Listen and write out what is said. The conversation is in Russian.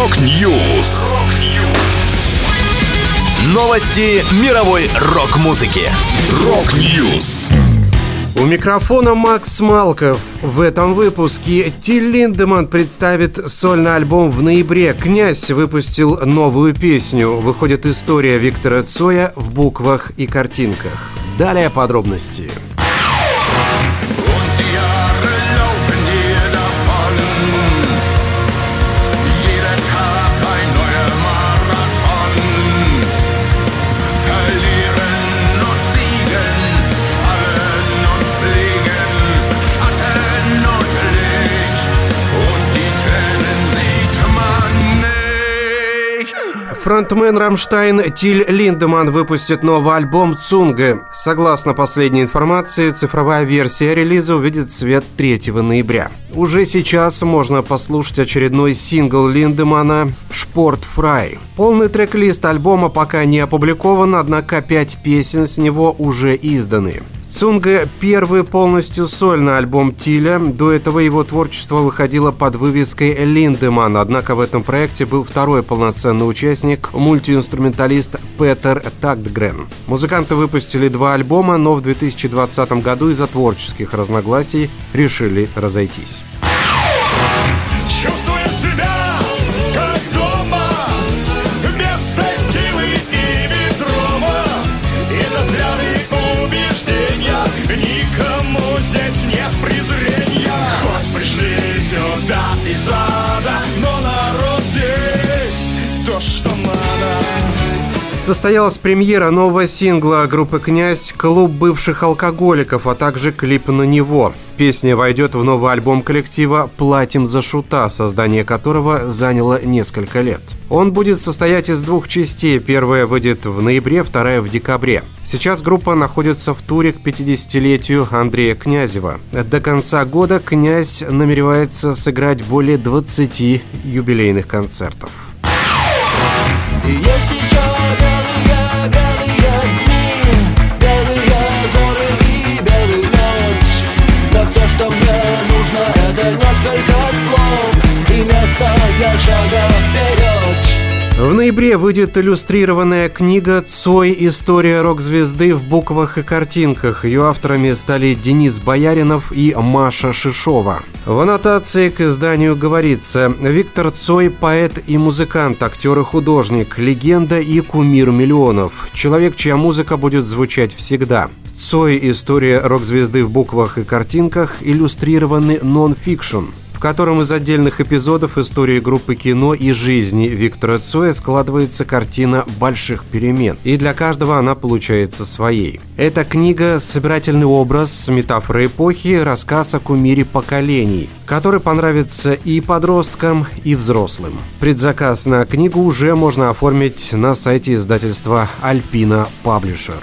Rock News. Новости мировой рок-музыки. Rock News. У микрофона Макс Малков. В этом выпуске Тиль Линдеман представит сольный альбом в ноябре. «Князь» выпустил новую песню. Выходит история Виктора Цоя в буквах и картинках. Далее подробности. Подробности. Фронтмен Рамштайн Тиль Линдеман выпустит новый альбом «Zunge». Согласно последней информации, цифровая версия релиза увидит свет 3 ноября. Уже сейчас можно послушать очередной сингл Линдемана «Sport frei». Полный трек-лист альбома пока не опубликован, однако пять песен с него уже изданы. Zunge – первый полностью сольный альбом Тиля. До этого его творчество выходило под вывеской «Lindemann», однако в этом проекте был второй полноценный участник – мультиинструменталист Петер Тэгтгрен. Музыканты выпустили два альбома, но в 2020 году из-за творческих разногласий решили разойтись. Состоялась премьера нового сингла группы «Князь» «Клуб бывших алкоголиков», а также клип на него. Песня войдет в новый альбом коллектива «Платим за шута», создание которого заняло несколько лет. Он будет состоять из двух частей. Первая выйдет в ноябре, вторая в декабре. Сейчас группа находится в туре к 50-летию Андрея Князева. До конца года «Князь» намеревается сыграть более 20 юбилейных концертов. В ноябре выйдет иллюстрированная книга «Цой. История рок-звезды в буквах и картинках». Ее авторами стали Денис Бояринов и Маша Шишова. В аннотации к изданию говорится «Виктор Цой – поэт и музыкант, актер и художник, легенда и кумир миллионов. Человек, чья музыка будет звучать всегда». Цой. История рок-звезды в буквах и картинках иллюстрированный нон-фикшн в котором из отдельных эпизодов истории группы кино и жизни Виктора Цоя складывается картина больших перемен, и для каждого она получается своей. Эта книга – собирательный образ, метафора эпохи, рассказ о кумире поколений, который понравится и подросткам, и взрослым. Предзаказ на книгу уже можно оформить на сайте издательства «Альпина Паблишер».